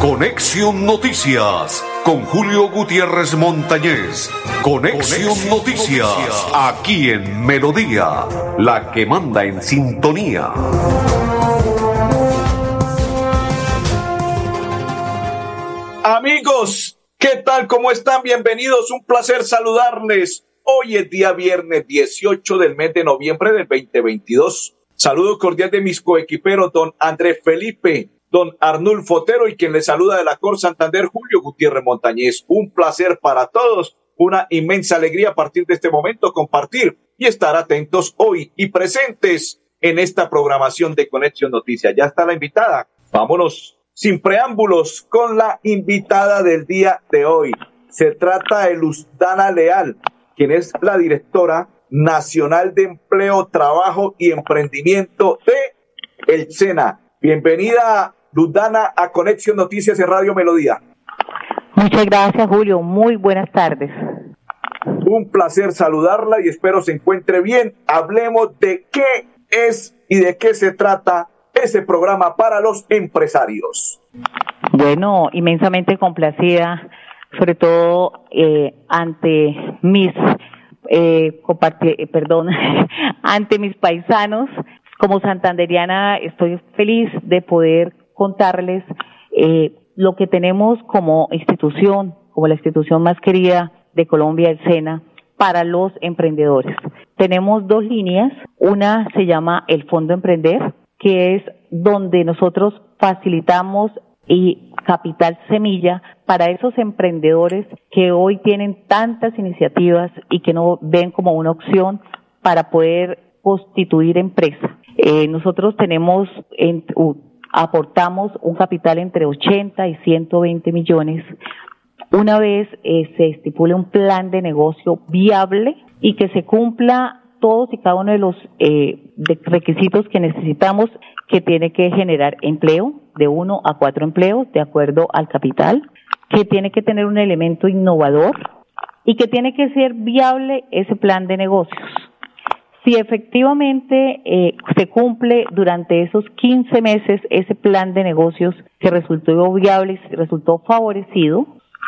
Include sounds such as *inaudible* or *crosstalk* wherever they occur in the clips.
Conexión Noticias con Julio Gutiérrez Montañez. Conexión, Noticias, aquí en Melodía, la que manda en sintonía. Amigos, ¿qué tal? ¿Cómo están? Bienvenidos. Un placer saludarles. Hoy es día viernes 18 del mes de noviembre del 2022. Saludo cordial de mis coequiperos, don Andrés Felipe don Arnulfo Otero y quien le saluda de la Cor Santander, Julio Gutiérrez Montañez. Un placer para todos, una inmensa alegría a partir de este momento compartir y estar atentos hoy y presentes en esta programación de Conexión Noticias. Ya está la invitada. Vámonos sin preámbulos con la invitada del día de hoy. Se trata de Luzdana Leal, quien es la directora nacional de empleo, trabajo y emprendimiento de el SENA. Bienvenida Ludana a Conexión Noticias de Radio Melodía. Muchas gracias, Julio. Muy buenas tardes. Un placer saludarla y espero se encuentre bien. Hablemos de qué es y de qué se trata ese programa para los empresarios. Bueno, inmensamente complacida, sobre todo eh, ante mis eh, eh perdón, *laughs* ante mis paisanos. Como santanderiana estoy feliz de poder contarles eh, lo que tenemos como institución, como la institución más querida de Colombia, el SENA, para los emprendedores. Tenemos dos líneas. Una se llama el Fondo Emprender, que es donde nosotros facilitamos y capital semilla para esos emprendedores que hoy tienen tantas iniciativas y que no ven como una opción para poder constituir empresa. Eh, nosotros tenemos en, aportamos un capital entre 80 y 120 millones una vez eh, se estipule un plan de negocio viable y que se cumpla todos y cada uno de los eh, requisitos que necesitamos que tiene que generar empleo de uno a cuatro empleos de acuerdo al capital, que tiene que tener un elemento innovador y que tiene que ser viable ese plan de negocios. Si efectivamente eh, se cumple durante esos 15 meses ese plan de negocios que resultó viable y resultó favorecido,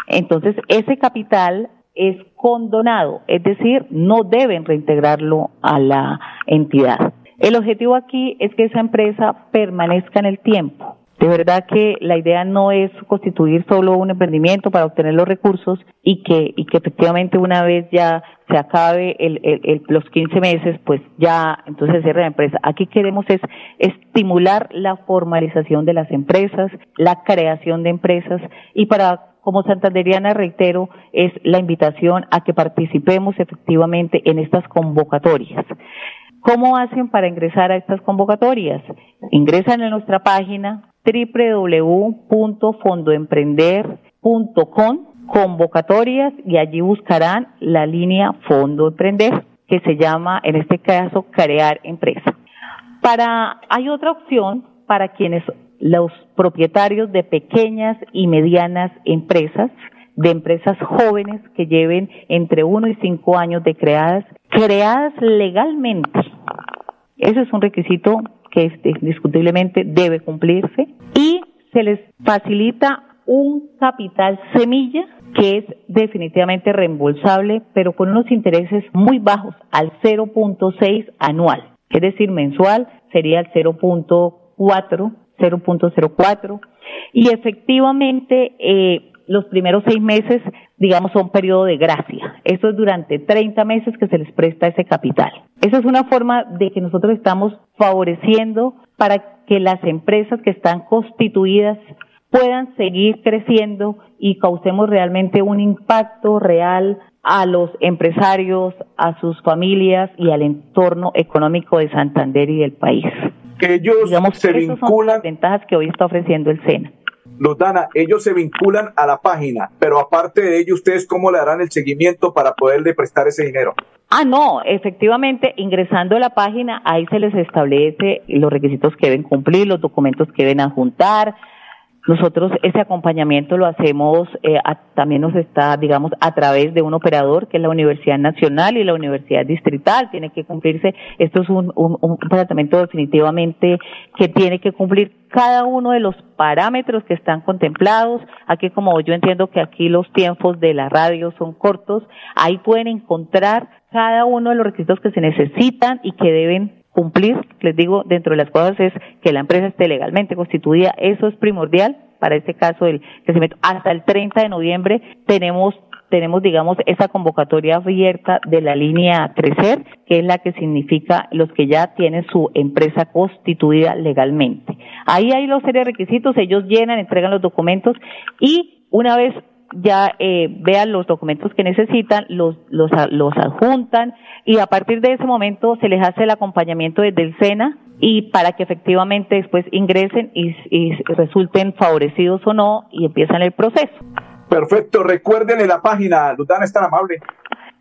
entonces ese capital es condonado, es decir, no deben reintegrarlo a la entidad. El objetivo aquí es que esa empresa permanezca en el tiempo. De verdad que la idea no es constituir solo un emprendimiento para obtener los recursos y que, y que efectivamente una vez ya se acabe el, el, los 15 meses, pues ya entonces cierra la empresa. Aquí queremos es estimular la formalización de las empresas, la creación de empresas y para como santanderiana reitero es la invitación a que participemos efectivamente en estas convocatorias. ¿Cómo hacen para ingresar a estas convocatorias? Ingresan en nuestra página www.fondoemprender.com convocatorias y allí buscarán la línea Fondo Emprender, que se llama en este caso Crear Empresa. Para, hay otra opción para quienes los propietarios de pequeñas y medianas empresas, de empresas jóvenes que lleven entre uno y cinco años de creadas, creadas legalmente. Ese es un requisito que indiscutiblemente debe cumplirse y se les facilita un capital semilla que es definitivamente reembolsable, pero con unos intereses muy bajos, al 0.6 anual. Es decir, mensual sería el 0.4, 0.04. Y efectivamente, eh, los primeros seis meses, digamos, son periodo de gracia. Eso es durante 30 meses que se les presta ese capital. Esa es una forma de que nosotros estamos favoreciendo para que las empresas que están constituidas puedan seguir creciendo y causemos realmente un impacto real a los empresarios, a sus familias y al entorno económico de Santander y del país. Que ellos se vinculan. Son las ventajas que hoy está ofreciendo el SENA. Lutana, ellos se vinculan a la página, pero aparte de ello, ¿ustedes cómo le harán el seguimiento para poderle prestar ese dinero? Ah, no, efectivamente, ingresando a la página, ahí se les establece los requisitos que deben cumplir, los documentos que deben adjuntar, nosotros ese acompañamiento lo hacemos, eh, también nos está, digamos, a través de un operador que es la Universidad Nacional y la Universidad Distrital. Tiene que cumplirse, esto es un, un, tratamiento definitivamente que tiene que cumplir cada uno de los parámetros que están contemplados. Aquí, como yo entiendo que aquí los tiempos de la radio son cortos, ahí pueden encontrar cada uno de los requisitos que se necesitan y que deben cumplir, les digo, dentro de las cosas es que la empresa esté legalmente constituida, eso es primordial para este caso del crecimiento. Hasta el 30 de noviembre tenemos tenemos, digamos, esa convocatoria abierta de la línea Crecer, que es la que significa los que ya tienen su empresa constituida legalmente. Ahí hay los serie de requisitos, ellos llenan, entregan los documentos y una vez ya eh, vean los documentos que necesitan, los, los, los adjuntan y a partir de ese momento se les hace el acompañamiento desde el SENA y para que efectivamente después ingresen y, y resulten favorecidos o no y empiezan el proceso. Perfecto, recuerden en la página, Lutana es tan amable.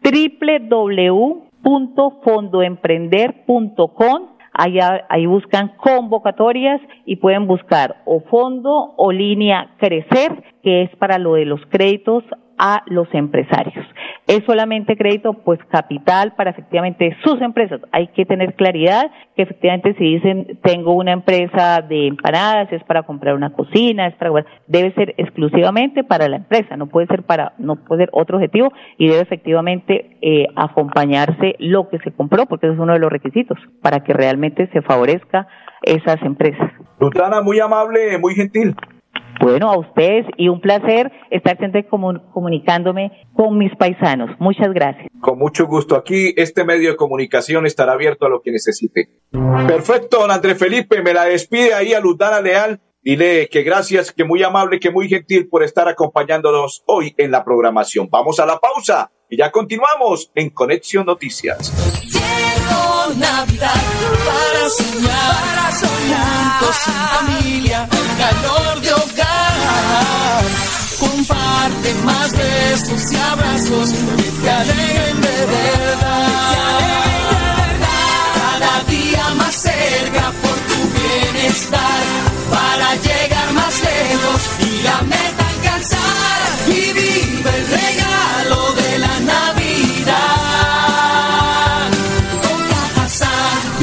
www.fondoemprender.com Ahí, ahí buscan convocatorias y pueden buscar o fondo o línea crecer, que es para lo de los créditos a los empresarios. Es solamente crédito, pues capital para efectivamente sus empresas. Hay que tener claridad que efectivamente si dicen tengo una empresa de empanadas, es para comprar una cocina, es para debe ser exclusivamente para la empresa, no puede ser para, no puede ser otro objetivo y debe efectivamente eh, acompañarse lo que se compró, porque ese es uno de los requisitos para que realmente se favorezca esas empresas. Lutana, muy amable, muy gentil. Bueno, a ustedes y un placer estar siempre comunicándome con mis paisanos. Muchas gracias. Con mucho gusto. Aquí este medio de comunicación estará abierto a lo que necesite. Perfecto, don Andrés Felipe. Me la despide ahí a Lutana Leal. Dile que gracias, que muy amable, que muy gentil por estar acompañándonos hoy en la programación. Vamos a la pausa y ya continuamos en Conexión Noticias. Navidad para soñar, para soñar, familia, calor de hogar. Comparte más besos y abrazos te alegren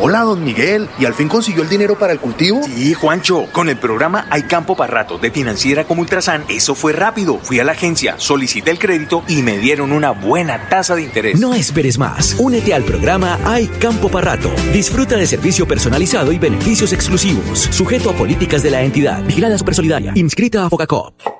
Hola, don Miguel. ¿Y al fin consiguió el dinero para el cultivo? Sí, Juancho. Con el programa Hay Campo para Rato de Financiera como Ultrasan, eso fue rápido. Fui a la agencia, solicité el crédito y me dieron una buena tasa de interés. No esperes más. Únete al programa Hay Campo para Rato. Disfruta de servicio personalizado y beneficios exclusivos. Sujeto a políticas de la entidad. Vigilada Super Solidaria. Inscrita a Focacop.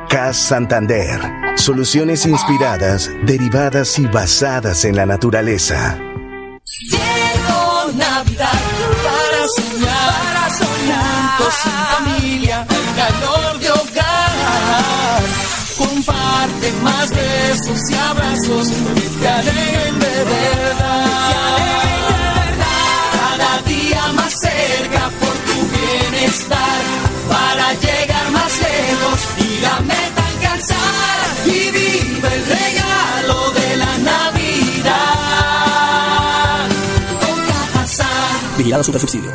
CAS Santander. Soluciones inspiradas, derivadas y basadas en la naturaleza. Llegó Navidad para soñar, para soñar. Juntos sin familia, calor de hogar. Comparte más besos y abrazos que te alegren de verdad. Vigilado Super Subsidio.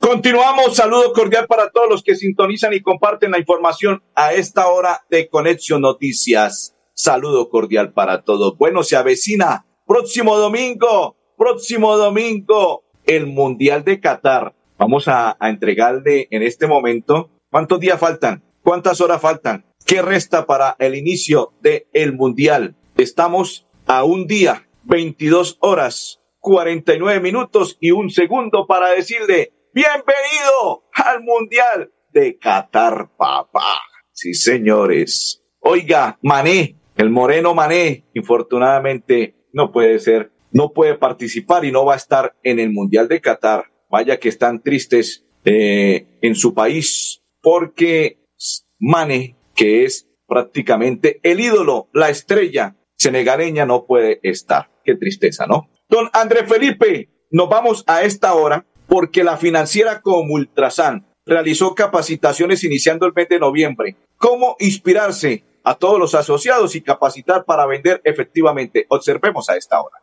Continuamos, saludo cordial para todos los que sintonizan y comparten la información a esta hora de Conexión Noticias. Saludo cordial para todos. Bueno, se avecina próximo domingo, próximo domingo, el Mundial de Qatar. Vamos a, entregarle en este momento cuántos días faltan, cuántas horas faltan, qué resta para el inicio del el Mundial. Estamos a un día 22 horas, 49 minutos y un segundo para decirle bienvenido al Mundial de Qatar, papá. Sí, señores. Oiga, Mané, el moreno Mané, infortunadamente no puede ser, no puede participar y no va a estar en el Mundial de Qatar. Vaya que están tristes eh, en su país porque Mané, que es prácticamente el ídolo, la estrella senegareña, no puede estar. Qué tristeza, ¿no? Don André Felipe, nos vamos a esta hora porque la financiera como Ultrasan realizó capacitaciones iniciando el mes de noviembre. ¿Cómo inspirarse a todos los asociados y capacitar para vender efectivamente. Observemos a esta hora.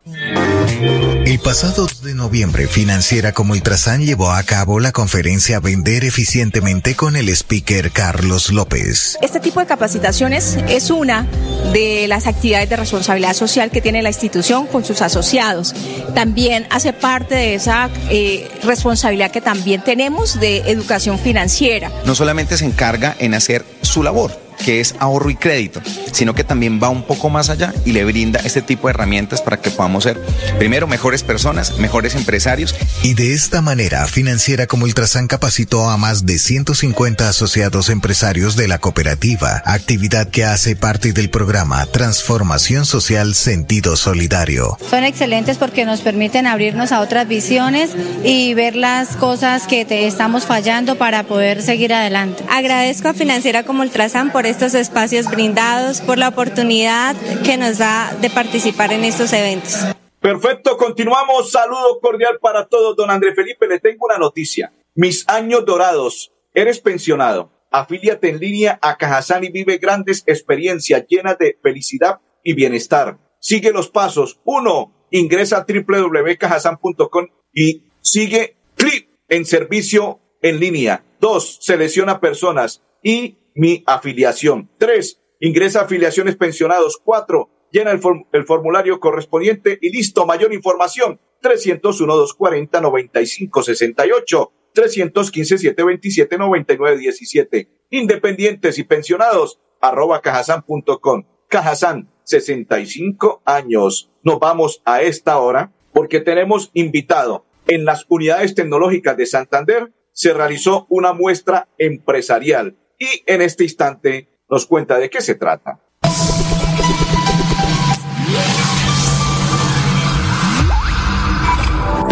El pasado 2 de noviembre, Financiera como Ultrasan llevó a cabo la conferencia Vender eficientemente con el speaker Carlos López. Este tipo de capacitaciones es una de las actividades de responsabilidad social que tiene la institución con sus asociados. También hace parte de esa eh, responsabilidad que también tenemos de educación financiera. No solamente se encarga en hacer su labor, que es ahorro y crédito, sino que también va un poco más allá y le brinda este tipo de herramientas para que podamos ser, primero, mejores personas, mejores empresarios. Y de esta manera, Financiera como Ultrasan capacitó a más de 150 asociados empresarios de la cooperativa, actividad que hace parte del programa Transformación Social Sentido Solidario. Son excelentes porque nos permiten abrirnos a otras visiones y ver las cosas que te estamos fallando para poder seguir adelante. Agradezco a Financiera como Ultrasan por estos espacios brindados, por la oportunidad que nos da de participar en estos eventos. Perfecto, continuamos. Saludo cordial para todos. Don André Felipe, le tengo una noticia. Mis años dorados. Eres pensionado. Afíliate en línea a Cajazán y vive grandes experiencias llenas de felicidad y bienestar. Sigue los pasos. Uno, ingresa a www.cajazán.com y sigue clic en servicio en línea. Dos, selecciona personas y mi afiliación. Tres, ingresa afiliaciones pensionados. Cuatro, llena el, formulario correspondiente y listo. Mayor información. 301-240-9568. 315-727-9917. Independientes y pensionados, arroba cajasan.com. Cajazán, 65 años. Nos vamos a esta hora porque tenemos invitado en las unidades tecnológicas de Santander. Se realizó una muestra empresarial y en este instante nos cuenta de qué se trata.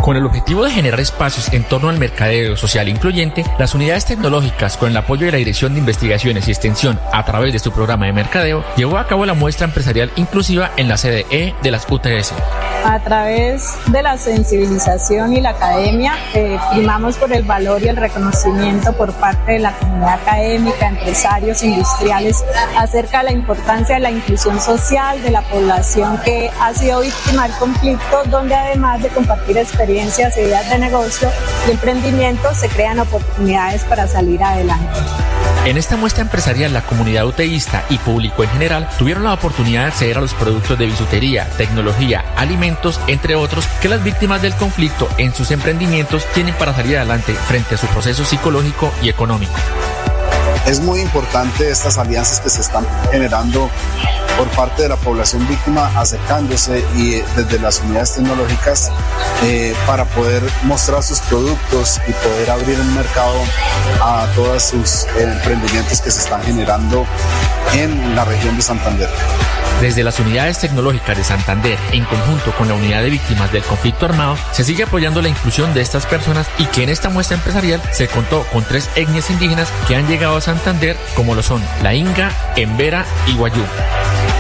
Con el objetivo de generar espacios en torno al mercadeo social incluyente, las unidades tecnológicas, con el apoyo de la Dirección de Investigaciones y Extensión a través de su programa de mercadeo, llevó a cabo la muestra empresarial inclusiva en la sede E de las UTS. A través de la sensibilización y la academia, eh, primamos por el valor y el reconocimiento por parte de la comunidad académica, empresarios, industriales, acerca de la importancia de la inclusión social de la población que ha sido víctima del conflicto, donde además de compartir experiencias, de negocio y emprendimiento, se crean oportunidades para salir adelante. En esta muestra empresarial, la comunidad uteísta y público en general tuvieron la oportunidad de acceder a los productos de bisutería, tecnología, alimentos, entre otros, que las víctimas del conflicto en sus emprendimientos tienen para salir adelante frente a su proceso psicológico y económico. Es muy importante estas alianzas que se están generando por parte de la población víctima acercándose y desde las unidades tecnológicas eh, para poder mostrar sus productos y poder abrir el mercado a todos sus emprendimientos que se están generando en la región de Santander. Desde las unidades tecnológicas de Santander, en conjunto con la unidad de víctimas del conflicto armado, se sigue apoyando la inclusión de estas personas y que en esta muestra empresarial se contó con tres etnias indígenas que han llegado a Santander, como lo son la Inga, Embera y Guayú.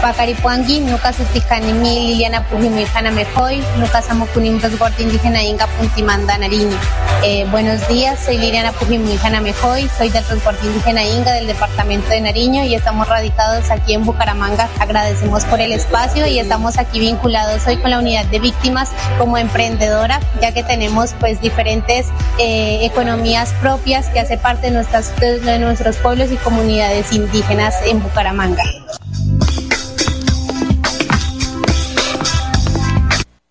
Pacaripuangui, Nuca Susticanimi, Liliana Pujimi, Mejoy, Nuca Samocunim, Resguardo Indígena Inga Puntimanda, Nariño. Eh, buenos días, soy Liliana Pujimi, Mejoy, soy del Resguardo Indígena Inga del departamento de Nariño y estamos radicados aquí en Bucaramanga. Agradecemos por el espacio y estamos aquí vinculados hoy con la unidad de víctimas como emprendedora, ya que tenemos pues diferentes eh, economías propias que hace parte de, de nuestros pueblos y comunidades indígenas en Bucaramanga.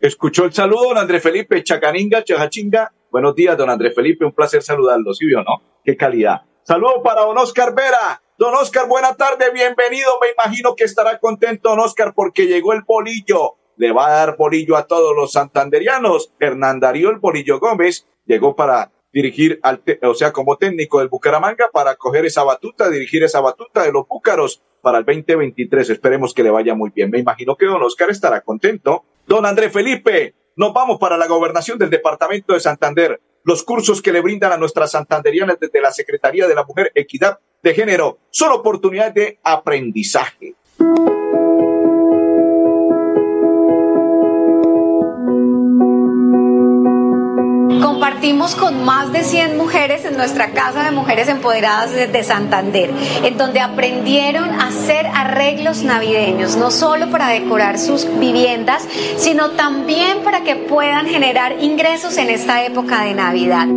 Escuchó el saludo, don André Felipe, Chacaninga, Chajachinga. Buenos días, don André Felipe, un placer saludarlo, ¿sí o no? Qué calidad. Saludo para don Oscar Vera. Don Oscar, buena tarde, bienvenido. Me imagino que estará contento don Oscar porque llegó el bolillo. le va a dar bolillo a todos los santanderianos. Hernán Darío el Bolillo Gómez llegó para dirigir, al o sea, como técnico del Bucaramanga, para coger esa batuta, dirigir esa batuta de los búcaros para el 2023. Esperemos que le vaya muy bien. Me imagino que don Oscar estará contento. Don André Felipe, nos vamos para la gobernación del departamento de Santander. Los cursos que le brindan a nuestras santanderianas desde la Secretaría de la Mujer, Equidad de Género son oportunidades de aprendizaje. Compartimos con más de 100 mujeres en nuestra Casa de Mujeres Empoderadas de Santander, en donde aprendieron a hacer arreglos navideños, no solo para decorar sus viviendas, sino también para que puedan generar ingresos en esta época de Navidad.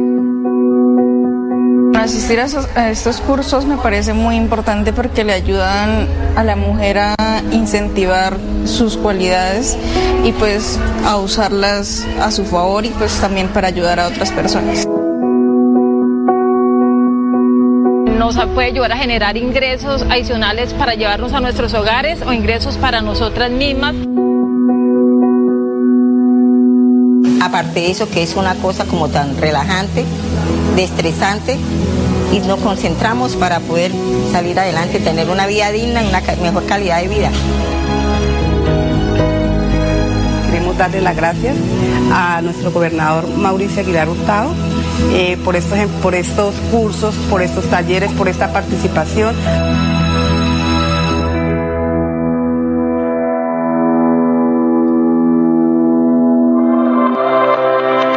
Asistir a, estos cursos me parece muy importante porque le ayudan a la mujer a incentivar sus cualidades y pues a usarlas a su favor y pues también para ayudar a otras personas. Nos puede ayudar a generar ingresos adicionales para llevarnos a nuestros hogares o ingresos para nosotras mismas. Aparte de eso, que es una cosa como tan relajante, destresante, y nos concentramos para poder salir adelante, tener una vida digna y una mejor calidad de vida. Queremos darle las gracias a nuestro gobernador Mauricio Aguilar Hurtado eh, por, estos, por estos cursos, por estos talleres, por esta participación.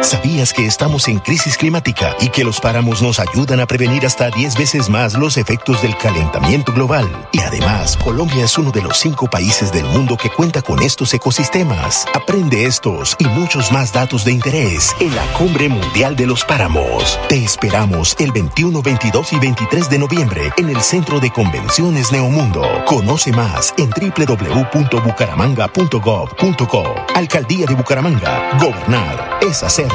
¿Sabías que estamos en crisis climática y que los páramos nos ayudan a prevenir hasta 10 veces más los efectos del calentamiento global? Y además, Colombia es uno de los cinco países del mundo que cuenta con estos ecosistemas. Aprende estos y muchos más datos de interés en la Cumbre Mundial de los Páramos. Te esperamos el 21, 22 y 23 de noviembre en el Centro de Convenciones Neomundo. Conoce más en www.bucaramanga.gov.co. Alcaldía de Bucaramanga. Gobernar es hacer.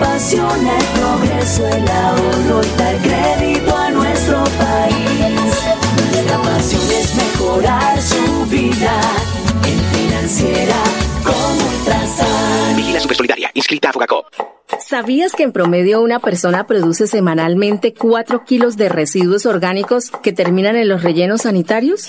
Apasiona el progreso, el ahorro y dar crédito a nuestro país. Nuestra pasión es mejorar su vida en financiera como Ultrasan. Vigila Supersolidaria, inscrita a Fogacop. ¿Sabías que en promedio una persona produce semanalmente 4 kilos de residuos orgánicos que terminan en los rellenos sanitarios?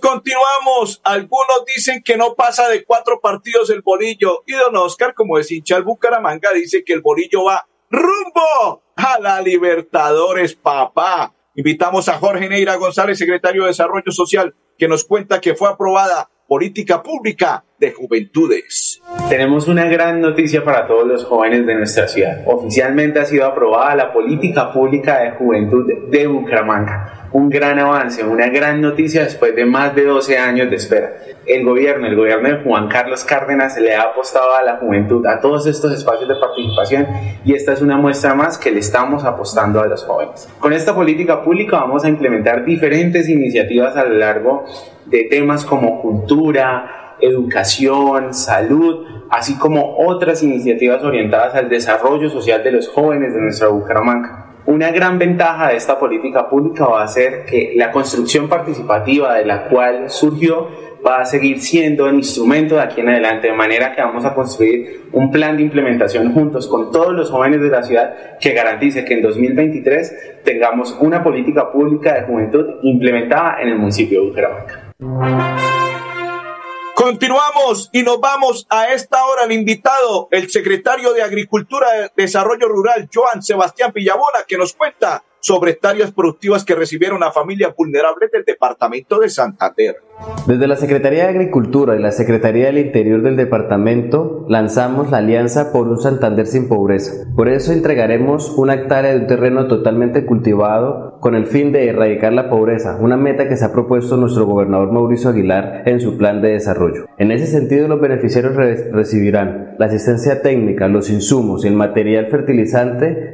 Continuamos. Algunos dicen que no pasa de cuatro partidos el bolillo. Y don Oscar, como es hincha el Bucaramanga, dice que el bolillo va rumbo a la Libertadores, papá. Invitamos a Jorge Neira González, secretario de Desarrollo Social, que nos cuenta que fue aprobada política pública de de Juventudes. Tenemos una gran noticia para todos los jóvenes de nuestra ciudad. Oficialmente ha sido aprobada la política pública de juventud de Bucaramanga un gran avance, una gran noticia después de más de 12 años de espera. El gobierno, el gobierno de Juan Carlos Cárdenas le ha apostado a la juventud, a todos estos espacios de participación y esta es una muestra más que le estamos apostando a los jóvenes. Con esta política pública vamos a implementar diferentes iniciativas a lo largo de temas como cultura, educación, salud, así como otras iniciativas orientadas al desarrollo social de los jóvenes de nuestra Bucaramanga. Una gran ventaja de esta política pública va a ser que la construcción participativa de la cual surgió va a seguir siendo el instrumento de aquí en adelante, de manera que vamos a construir un plan de implementación juntos con todos los jóvenes de la ciudad que garantice que en 2023 tengamos una política pública de juventud implementada en el municipio de Bucaramanga. Continuamos y nos vamos a esta hora. Al invitado, el secretario de Agricultura y Desarrollo Rural, Joan Sebastián Villabona, que nos cuenta sobre hectáreas productivas que recibieron a familias vulnerables del departamento de Santander. Desde la Secretaría de Agricultura y la Secretaría del Interior del departamento lanzamos la Alianza por un Santander sin pobreza. Por eso entregaremos una hectárea de un terreno totalmente cultivado con el fin de erradicar la pobreza, una meta que se ha propuesto nuestro gobernador Mauricio Aguilar en su plan de desarrollo. En ese sentido, los beneficiarios recibirán la asistencia técnica, los insumos y el material fertilizante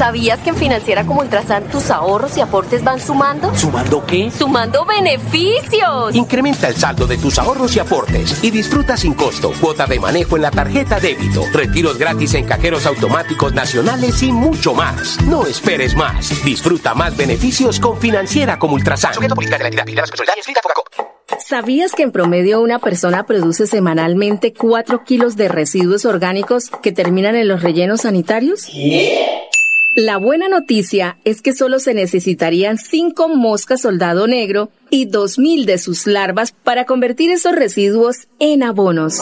¿Sabías que en Financiera como Ultrasan tus ahorros y aportes van sumando? ¿Sumando qué? ¡Sumando beneficios! Incrementa el saldo de tus ahorros y aportes y disfruta sin costo cuota de manejo en la tarjeta débito, retiros gratis en cajeros automáticos nacionales y mucho más. No esperes más. Disfruta más beneficios con Financiera como Ultrasan. ¿Sabías que en promedio una persona produce semanalmente 4 kilos de residuos orgánicos que terminan en los rellenos sanitarios? La buena noticia es que solo se necesitarían 5 moscas soldado negro y 2.000 de sus larvas para convertir esos residuos en abonos.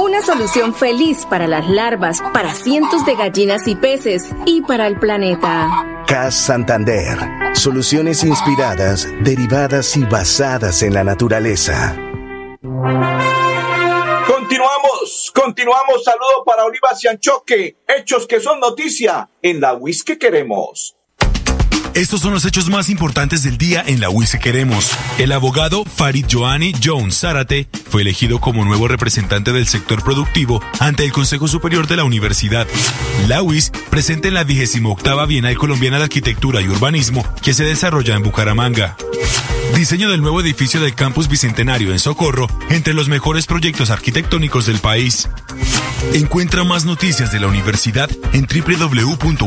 Una solución feliz para las larvas, para cientos de gallinas y peces y para el planeta. CAS Santander. Soluciones inspiradas, derivadas y basadas en la naturaleza. Continuamos, continuamos. Saludo para Oliva Cianchoque. Hechos que son noticia en la WIS que queremos. Estos son los hechos más importantes del día en la UIS que queremos. El abogado Farid Joanny Jones Zárate fue elegido como nuevo representante del sector productivo ante el Consejo Superior de la Universidad. La UIS presenta en la 28 Bienal Colombiana de Arquitectura y Urbanismo que se desarrolla en Bucaramanga. Diseño del nuevo edificio del Campus Bicentenario en Socorro entre los mejores proyectos arquitectónicos del país. Encuentra más noticias de la universidad en www.wis.edu.co.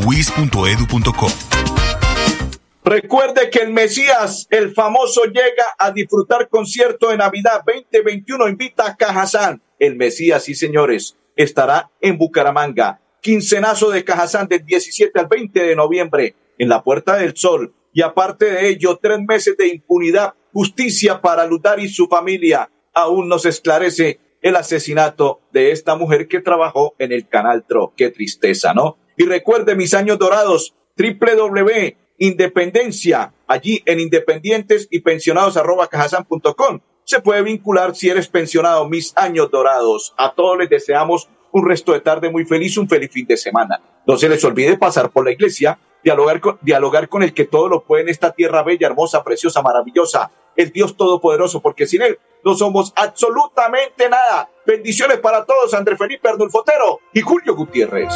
Recuerde que el Mesías, el famoso, llega a disfrutar concierto de Navidad 2021. Invita a Cajazán. El Mesías, sí señores, estará en Bucaramanga. Quincenazo de Cajazán del 17 al 20 de noviembre en la Puerta del Sol. Y aparte de ello, tres meses de impunidad, justicia para Lutar y su familia. Aún no se esclarece el asesinato de esta mujer que trabajó en el Canal Tro. Qué tristeza, ¿no? Y recuerde mis años dorados, www Independencia, allí en independientes y pensionados arroba cajasan.com. Se puede vincular si eres pensionado, mis años dorados. A todos les deseamos un resto de tarde muy feliz, un feliz fin de semana. No se les olvide pasar por la iglesia, dialogar con, dialogar con el que todo lo puede en esta tierra bella, hermosa, preciosa, maravillosa, el Dios Todopoderoso, porque sin Él no somos absolutamente nada. Bendiciones para todos, André Felipe Arnulfotero y Julio Gutiérrez.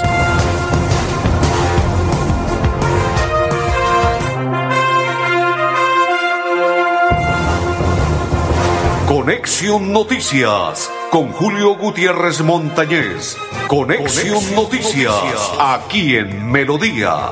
Conexión Noticias con Julio Gutiérrez Montañez. Conexión, Noticias, aquí en Melodía,